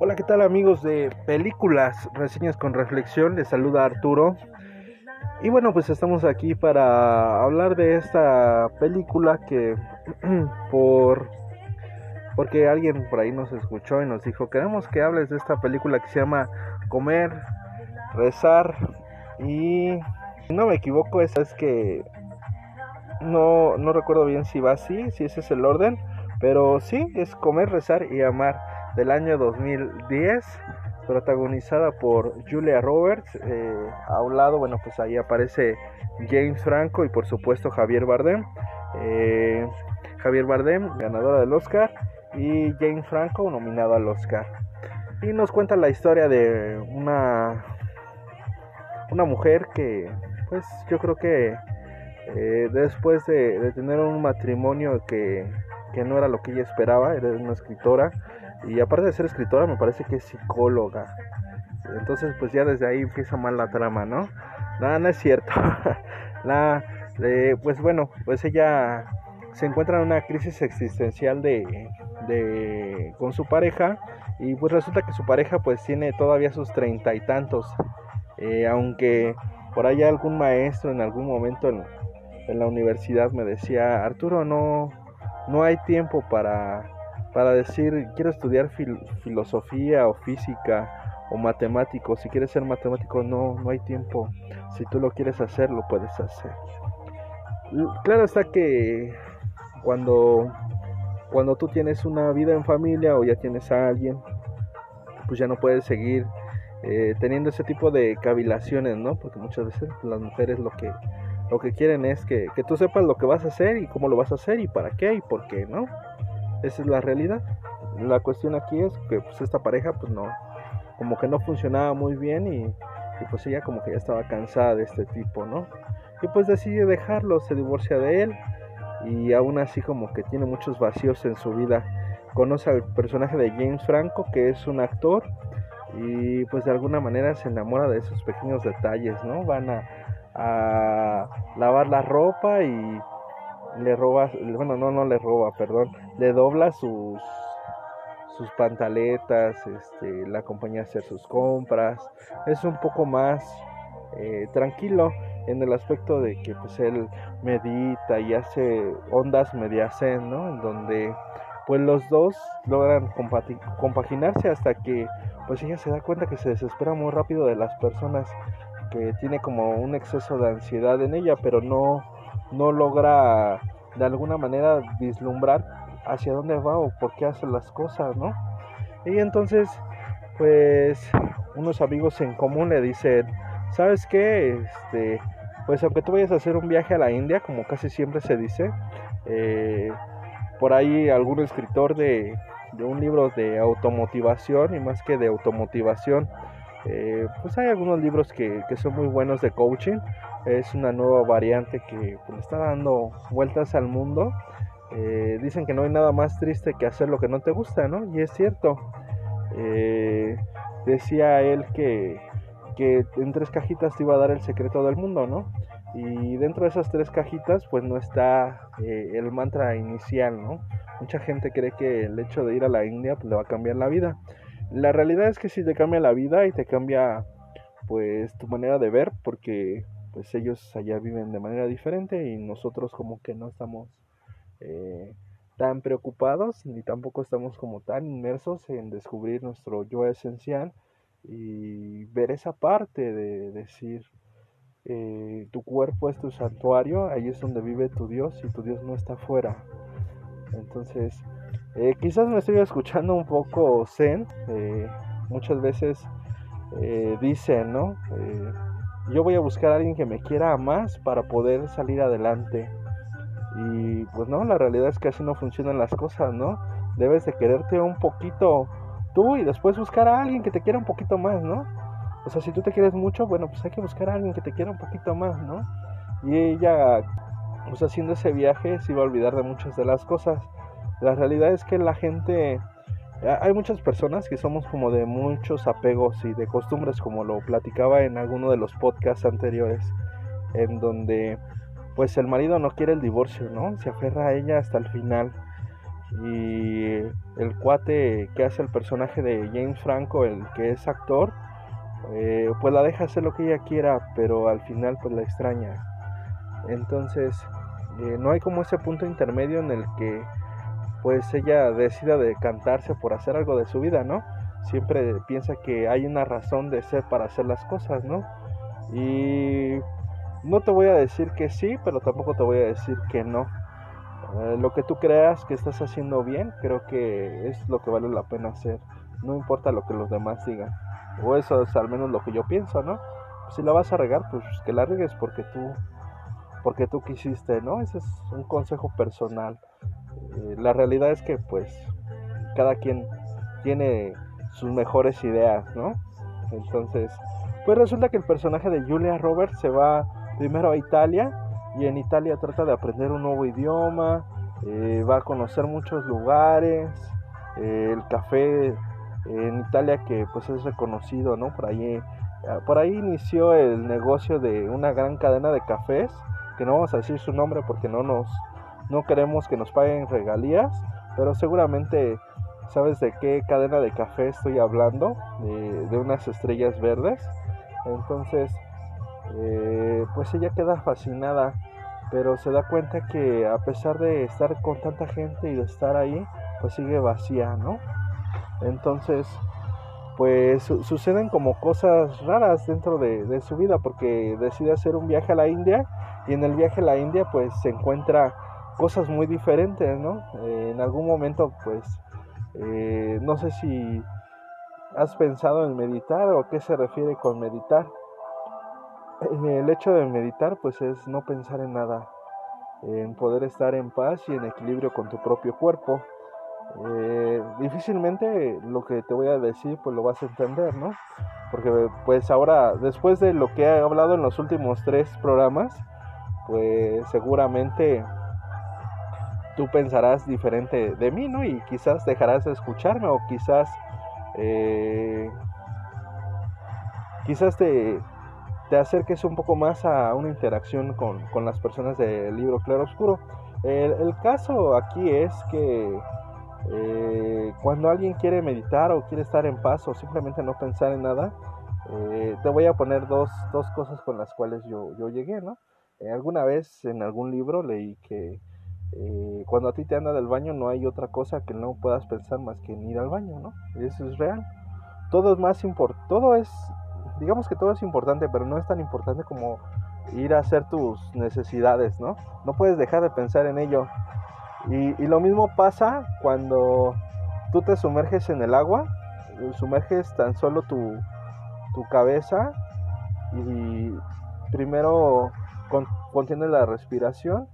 Hola, ¿qué tal amigos de películas, reseñas con reflexión? Les saluda Arturo. Y bueno, pues estamos aquí para hablar de esta película que por porque alguien por ahí nos escuchó y nos dijo, "Queremos que hables de esta película que se llama Comer, rezar y si no me equivoco, esa es que no no recuerdo bien si va así, si ese es el orden, pero sí es Comer, rezar y amar del año 2010, protagonizada por Julia Roberts. Eh, a un lado, bueno, pues ahí aparece James Franco y por supuesto Javier Bardem. Eh, Javier Bardem, ganadora del Oscar, y James Franco, nominado al Oscar. Y nos cuenta la historia de una, una mujer que, pues yo creo que eh, después de, de, tener un matrimonio que, que no era lo que ella esperaba, era una escritora, y aparte de ser escritora, me parece que es psicóloga. Entonces, pues ya desde ahí empieza mal la trama, ¿no? Nada, no es cierto. la, pues bueno, pues ella se encuentra en una crisis existencial de, de, con su pareja y pues resulta que su pareja pues tiene todavía sus treinta y tantos. Eh, aunque por ahí algún maestro en algún momento en, en la universidad me decía, Arturo, no, no hay tiempo para para decir quiero estudiar filosofía o física o matemático. Si quieres ser matemático no, no hay tiempo. Si tú lo quieres hacer, lo puedes hacer. Claro está que cuando, cuando tú tienes una vida en familia o ya tienes a alguien, pues ya no puedes seguir eh, teniendo ese tipo de cavilaciones, ¿no? Porque muchas veces las mujeres lo que, lo que quieren es que, que tú sepas lo que vas a hacer y cómo lo vas a hacer y para qué y por qué, ¿no? Esa es la realidad. La cuestión aquí es que pues esta pareja pues no, como que no funcionaba muy bien y, pues ella como que ya estaba cansada de este tipo, ¿no? Y pues decide dejarlo, se divorcia de él y aún así como que tiene muchos vacíos en su vida. Conoce al personaje de James Franco, que es un actor, y pues de alguna manera se enamora de esos pequeños detalles, ¿no? Van a, a lavar la ropa y le roba, bueno, no, no le roba, perdón, le dobla sus sus pantaletas, este, la acompaña a hacer sus compras, es un poco más eh, tranquilo en el aspecto de que pues él medita y hace ondas mediacen, ¿no? En donde pues los dos logran compaginarse hasta que pues ella se da cuenta que se desespera muy rápido de las personas que tiene como un exceso de ansiedad en ella, pero no no logra de alguna manera vislumbrar hacia dónde va o por qué hace las cosas, ¿no? Y entonces, pues, unos amigos en común le dicen, ¿sabes qué? Este, pues aunque tú vayas a hacer un viaje a la India, como casi siempre se dice, eh, por ahí algún escritor de, de, un libro de automotivación y más que de automotivación, eh, pues hay algunos libros que, que son muy buenos de coaching es una nueva variante que pues, está dando vueltas al mundo. Eh, dicen que no hay nada más triste que hacer lo que no te gusta, ¿no? Y es cierto. Eh, decía él que, que en tres cajitas te iba a dar el secreto del mundo, ¿no? Y dentro de esas tres cajitas, pues no está eh, el mantra inicial, ¿no? Mucha gente cree que el hecho de ir a la India pues, le va a cambiar la vida. La realidad es que sí te cambia la vida y te cambia, pues, tu manera de ver, porque pues ellos allá viven de manera diferente y nosotros como que no estamos eh, tan preocupados ni tampoco estamos como tan inmersos en descubrir nuestro yo esencial y ver esa parte de decir eh, tu cuerpo es tu santuario, ahí es donde vive tu Dios y tu Dios no está afuera. Entonces, eh, quizás me estoy escuchando un poco zen, muchas veces dicen, ¿no? Yo voy a buscar a alguien que me quiera más para poder salir adelante. Y pues no, la realidad es que así no funcionan las cosas, ¿no? Debes de quererte un poquito tú y después buscar a alguien que te quiera un poquito más, ¿no? O sea, si tú te quieres mucho, bueno, pues hay que buscar a alguien que te quiera un poquito más, ¿no? Y ella, pues haciendo ese viaje, se iba a olvidar de muchas de las cosas. La realidad es que la gente hay muchas personas que somos como de muchos apegos y de costumbres, como lo platicaba en alguno de los podcasts anteriores, en donde pues el marido no quiere el divorcio, ¿no? Se aferra a ella hasta el final. Y el cuate que hace el personaje de James Franco, el que es actor, eh, pues la deja hacer lo que ella quiera, pero al final pues la extraña. Entonces, eh, no hay como ese punto intermedio en el que pues ella decida decantarse por hacer algo de su vida, ¿no? Siempre piensa que hay una razón de ser para hacer las cosas, ¿no? Y no te voy a decir que sí, pero tampoco te voy a decir que no. Eh, lo que tú creas que estás haciendo bien, creo que es lo que vale la pena hacer. No importa lo que los demás digan. O eso es al menos lo que yo pienso, ¿no? Si la vas a regar, pues que la regues porque tú, porque tú quisiste, ¿no? Ese es un consejo personal. Eh, la realidad es que pues cada quien tiene sus mejores ideas, ¿no? Entonces, pues resulta que el personaje de Julia Roberts se va primero a Italia y en Italia trata de aprender un nuevo idioma, eh, va a conocer muchos lugares, eh, el café en Italia que pues es reconocido, ¿no? Por ahí, por ahí inició el negocio de una gran cadena de cafés, que no vamos a decir su nombre porque no nos, no queremos que nos paguen regalías, pero seguramente sabes de qué cadena de café estoy hablando, de, unas estrellas verdes. Entonces, eh, pues ella queda fascinada, pero se da cuenta que a pesar de estar con tanta gente y de estar ahí, pues sigue vacía, ¿no? Entonces, pues suceden como cosas raras dentro de, su vida porque decide hacer un viaje a la India y en el viaje a la India pues se encuentra cosas muy diferentes, ¿no? Eh, en algún momento pues eh, no sé si has pensado en meditar o qué se refiere con meditar. El hecho de meditar pues es no pensar en nada, en poder estar en paz y en equilibrio con tu propio cuerpo. Eh, difícilmente lo que te voy a decir pues lo vas a entender, ¿no? Porque pues ahora, después de lo que he hablado en los últimos tres programas, pues seguramente tú pensarás diferente de mí, ¿no? Y quizás dejarás de escucharme o quizás, eh, quizás te, te acerques un poco más a una interacción con, con las personas del libro Claro Oscuro. El, caso aquí es que eh, cuando alguien quiere meditar o quiere estar en paz o simplemente no pensar en nada, eh, te voy a poner dos, dos, cosas con las cuales yo, yo llegué, ¿no? Alguna vez en algún libro leí que cuando a ti te anda del baño no hay otra cosa que no puedas pensar más que en ir al baño, ¿no? Eso es real. Todo es más importante, todo es, digamos que todo es importante, pero no es tan importante como ir a hacer tus necesidades, ¿no? No puedes dejar de pensar en ello. Y, lo mismo pasa cuando tú te sumerges en el agua, sumerges tan solo tu, cabeza y primero contienes la respiración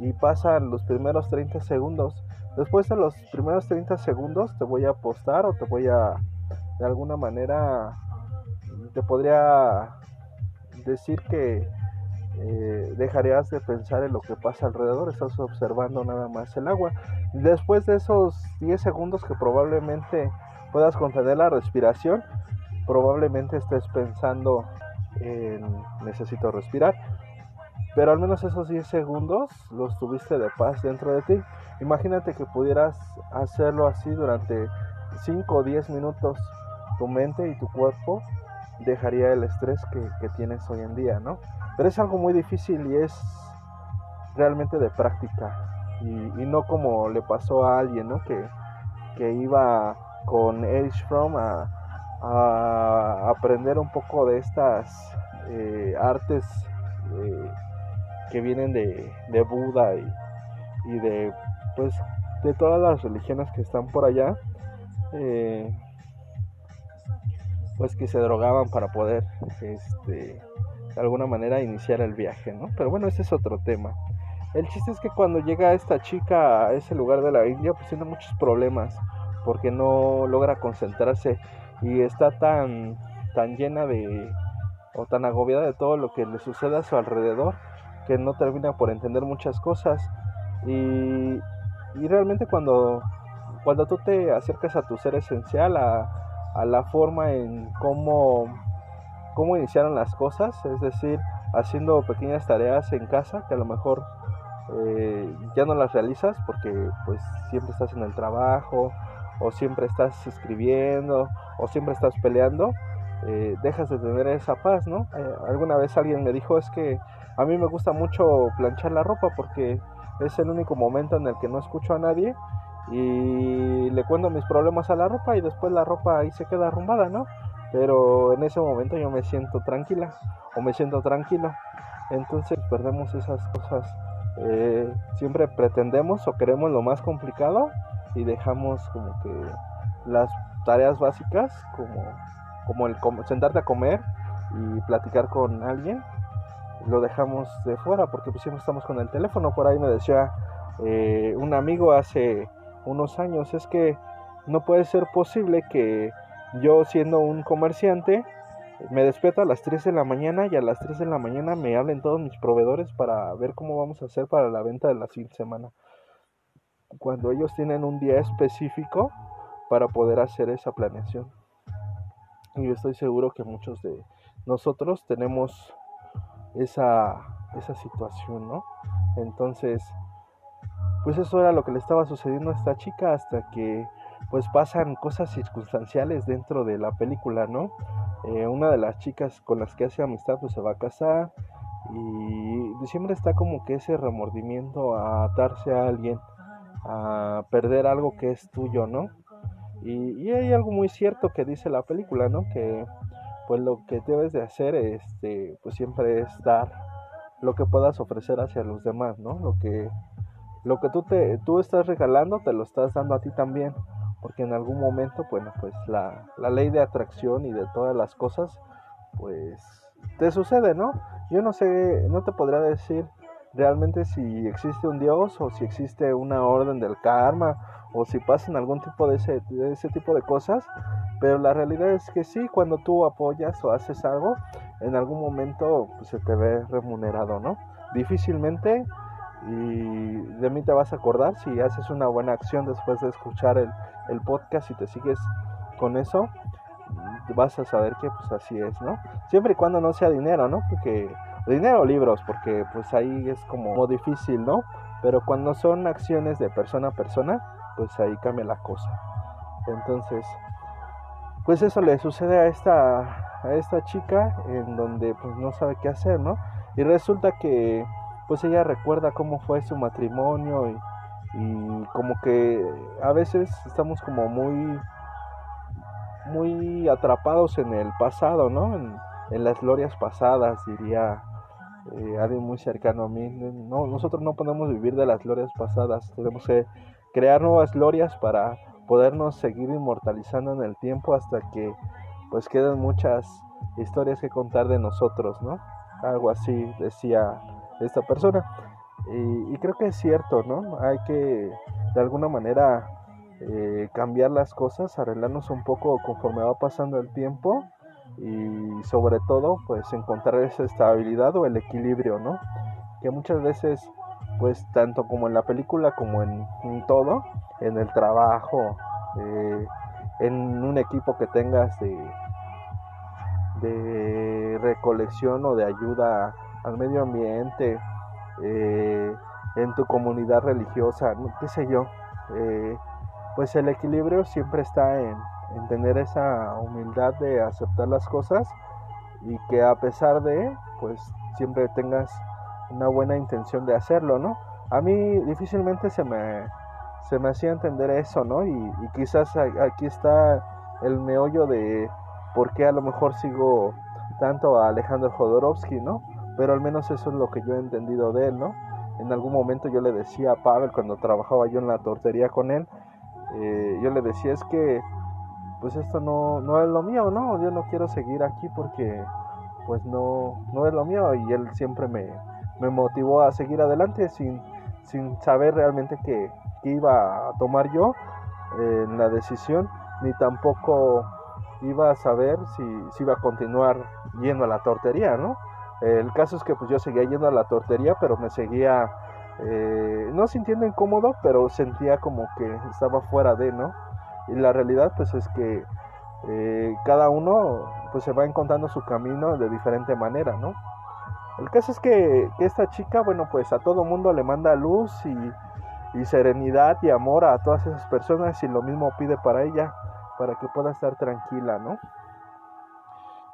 y pasan los primeros 30 segundos. Después de los primeros 30 segundos te voy a apostar o te voy a, de alguna manera, te podría decir que eh, dejarías de pensar en lo que pasa alrededor, estás observando nada más el agua. Después de esos 10 segundos que probablemente puedas contener la respiración, probablemente estés pensando en necesito respirar. Pero al menos esos 10 segundos los tuviste de paz dentro de ti. Imagínate que pudieras hacerlo así durante 5 o 10 minutos. Tu mente y tu cuerpo dejaría el estrés que, que tienes hoy en día, ¿no? Pero es algo muy difícil y es realmente de práctica. Y, no como le pasó a alguien, ¿no? Que, iba con Erich Fromm a, aprender un poco de estas eh, artes eh, que vienen de, Buda y, de pues de todas las religiones que están por allá eh, pues que se drogaban para poder este de alguna manera iniciar el viaje, ¿no? Pero bueno, ese es otro tema. El chiste es que cuando llega esta chica a ese lugar de la India, pues tiene muchos problemas porque no logra concentrarse y está tan tan llena de o tan agobiada de todo lo que le sucede a su alrededor que no termina por entender muchas cosas. Y, y realmente cuando cuando tú te acercas a tu ser esencial a, a la forma en cómo cómo iniciaron las cosas, es decir, haciendo pequeñas tareas en casa que a lo mejor eh, ya no las realizas porque pues siempre estás en el trabajo o siempre estás escribiendo o siempre estás peleando, eh, dejas de tener esa paz, ¿no? Eh, alguna vez alguien me dijo es que a mí me gusta mucho planchar la ropa porque es el único momento en el que no escucho a nadie y le cuento mis problemas a la ropa y después la ropa ahí se queda arrumbada, ¿no? Pero en ese momento yo me siento tranquila o me siento tranquilo. Entonces perdemos esas cosas. Eh, siempre pretendemos o queremos lo más complicado y dejamos como que las tareas básicas como, como el sentarte a comer y platicar con alguien lo dejamos de fuera porque pues siempre estamos con el teléfono por ahí me decía eh, un amigo hace unos años es que no puede ser posible que yo siendo un comerciante me despierto a las 3 de la mañana y a las 3 de la mañana me hablen todos mis proveedores para ver cómo vamos a hacer para la venta de la siguiente semana. Cuando ellos tienen un día específico para poder hacer esa planeación. Y estoy seguro que muchos de nosotros tenemos esa, esa situación, ¿no? Entonces, pues eso era lo que le estaba sucediendo a esta chica hasta que pues pasan cosas circunstanciales dentro de la película, ¿no? Eh, una de las chicas con las que hace amistad pues se va a casar y siempre está como que ese remordimiento a atarse a alguien, a perder algo que es tuyo, ¿no? Y, y, hay algo muy cierto que dice la película, ¿no? Que pues lo que debes de hacer, este, pues siempre es dar lo que puedas ofrecer hacia los demás, ¿no? Lo que, lo que tú, te, tú estás regalando, te lo estás dando a ti también porque en algún momento, bueno, pues la, la ley de atracción y de todas las cosas, pues te sucede, ¿no? Yo no sé, no te podría decir realmente si existe un Dios o si existe una orden del karma o si pasan algún tipo de ese, de ese tipo de cosas, pero la realidad es que sí, cuando tú apoyas o haces algo, en algún momento pues, se te ve remunerado, ¿no? Difícilmente y de mí te vas a acordar si haces una buena acción después de escuchar el, el podcast y te sigues con eso, vas a saber que pues así es, ¿no? Siempre y cuando no sea dinero, ¿no? Porque dinero libros, porque pues ahí es como difícil, ¿no? Pero cuando son acciones de persona a persona, pues ahí cambia la cosa. Entonces, pues eso le sucede a esta a esta chica en donde pues no sabe qué hacer, ¿no? Y resulta que pues ella recuerda cómo fue su matrimonio y y como que a veces estamos como muy muy atrapados en el pasado, ¿no? En, las glorias pasadas, diría eh, alguien muy cercano a mí. No, nosotros no podemos vivir de las glorias pasadas, tenemos que crear nuevas glorias para podernos seguir inmortalizando en el tiempo hasta que pues queden muchas historias que contar de nosotros, ¿no? Algo así decía esta persona. Y, creo que es cierto, ¿no? Hay que de alguna manera eh, cambiar las cosas, arreglarnos un poco conforme va pasando el tiempo y sobre todo pues encontrar esa estabilidad o el equilibrio, ¿no? Que muchas veces pues tanto como en la película como en, todo, en el trabajo, eh, en un equipo que tengas de, recolección o de ayuda al medio ambiente, eh, en tu comunidad religiosa, qué sé yo. Eh, pues el equilibrio siempre está en, tener esa humildad de aceptar las cosas y que a pesar de, pues siempre tengas una buena intención de hacerlo, ¿no? A mí difícilmente se me, se me hacía entender eso, ¿no? Y, y quizás aquí está el meollo de por qué a lo mejor sigo tanto a Alejandro Jodorowsky, ¿no? pero al menos eso es lo que yo he entendido de él, ¿no? En algún momento yo le decía a Pavel cuando trabajaba yo en la tortería con él, eh, yo le decía es que pues esto no, no es lo mío, ¿no? Yo no quiero seguir aquí porque pues no, no es lo mío y él siempre me, me motivó a seguir adelante sin, sin saber realmente qué, iba a tomar yo en la decisión, ni tampoco iba a saber si, si iba a continuar yendo a la tortería, ¿no? El caso es que pues yo seguía yendo a la tortería, pero me seguía eh, no sintiendo incómodo, pero sentía como que estaba fuera de, ¿no? Y la realidad pues es que eh, cada uno pues se va encontrando su camino de diferente manera, ¿no? El caso es que, esta chica, bueno, pues a todo mundo le manda luz y, y serenidad y amor a todas esas personas y lo mismo pide para ella, para que pueda estar tranquila, ¿no?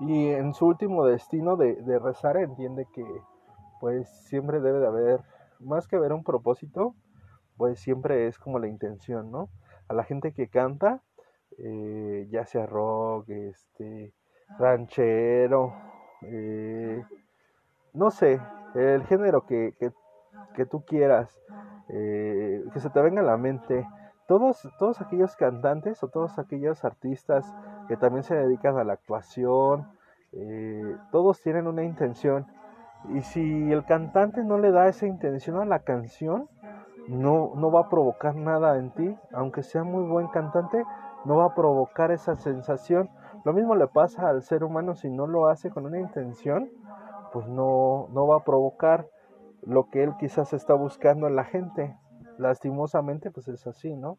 Y en su último destino de, de rezar entiende que pues siempre debe de haber, más que haber un propósito, pues siempre es como la intención, ¿no? A la gente que canta, eh, ya sea rock, este, ranchero, eh, no sé, el género que, que, que tú quieras, eh, que se te venga a la mente, todos, todos aquellos cantantes o todos aquellos artistas que también se dedican a la actuación, todos tienen una intención. Y si el cantante no le da esa intención a la canción, no, no va a provocar nada en ti, aunque sea muy buen cantante, no va a provocar esa sensación. Lo mismo le pasa al ser humano si no lo hace con una intención, pues no, no va a provocar lo que él quizás está buscando en la gente. Lastimosamente, pues es así, ¿no?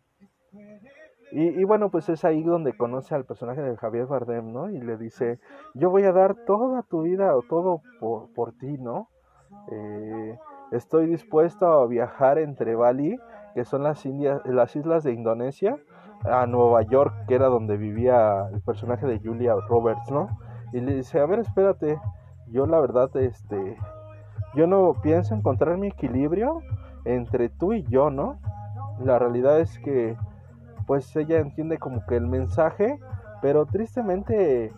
Y, y, bueno, pues es ahí donde conoce al personaje de Javier Bardem, ¿no? Y le dice, yo voy a dar toda tu vida o todo por, por ti, ¿no? Eh, Estoy dispuesto a viajar entre Bali, que son las, las islas de Indonesia, a Nueva York, que era donde vivía el personaje de Julia Roberts, ¿no? Y le dice, a ver, espérate, yo la verdad, este, yo no pienso encontrar mi equilibrio entre tú y yo, ¿no? La realidad es que, pues ella entiende como que el mensaje, pero tristemente,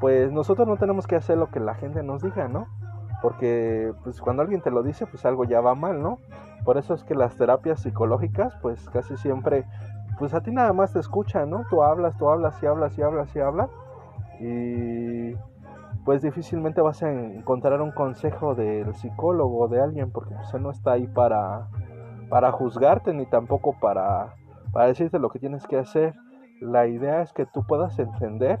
pues nosotros no tenemos que hacer lo que la gente nos diga, ¿no? Porque pues cuando alguien te lo dice pues algo ya va mal, ¿no? Por eso es que las terapias psicológicas pues casi siempre pues a ti nada más te escuchan, ¿no? Tú hablas, tú hablas y hablas y hablas y hablas y pues difícilmente vas a encontrar un consejo del psicólogo o de alguien porque pues él no está ahí para para juzgarte ni tampoco para para decirte lo que tienes que hacer. La idea es que tú puedas entender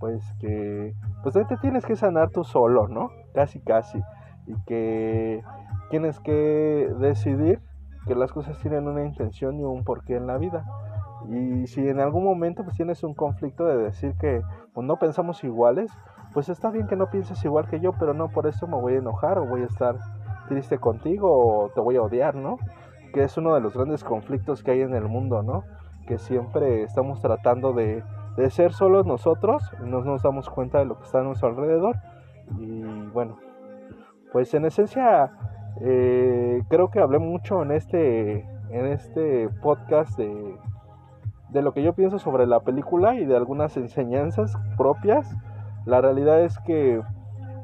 pues que pues te tienes que sanar tú solo, ¿no? Casi casi y que tienes que decidir que las cosas tienen una intención y un porqué en la vida. Y si en algún momento pues tienes un conflicto de decir que pues, no pensamos iguales, pues está bien que no pienses igual que yo, pero no por eso me voy a enojar o voy a estar triste contigo o te voy a odiar, ¿no? Que es uno de los grandes conflictos que hay en el mundo, ¿no? Que siempre estamos tratando de de ser solos nosotros, no nos damos cuenta de lo que está a nuestro alrededor. Y bueno, pues en esencia eh, creo que hablé mucho en este, en este podcast de, de lo que yo pienso sobre la película y de algunas enseñanzas propias. La realidad es que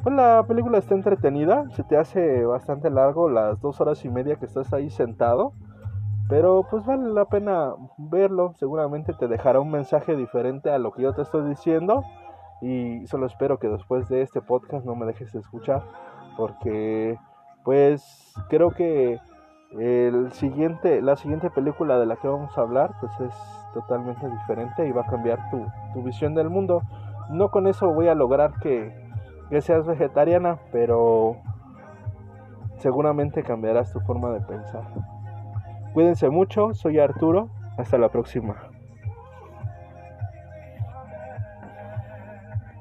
pues la película está entretenida, se te hace bastante largo las dos horas y media que estás ahí sentado pero pues vale la pena verlo, seguramente te dejará un mensaje diferente a lo que yo te estoy diciendo y solo espero que después de este podcast no me dejes de escuchar porque pues creo que el siguiente, la siguiente película de la que vamos a hablar pues es totalmente diferente y va a cambiar tu, tu visión del mundo. No con eso voy a lograr que, que seas vegetariana, pero seguramente cambiarás tu forma de pensar. Cuídense mucho, soy Arturo, hasta la próxima.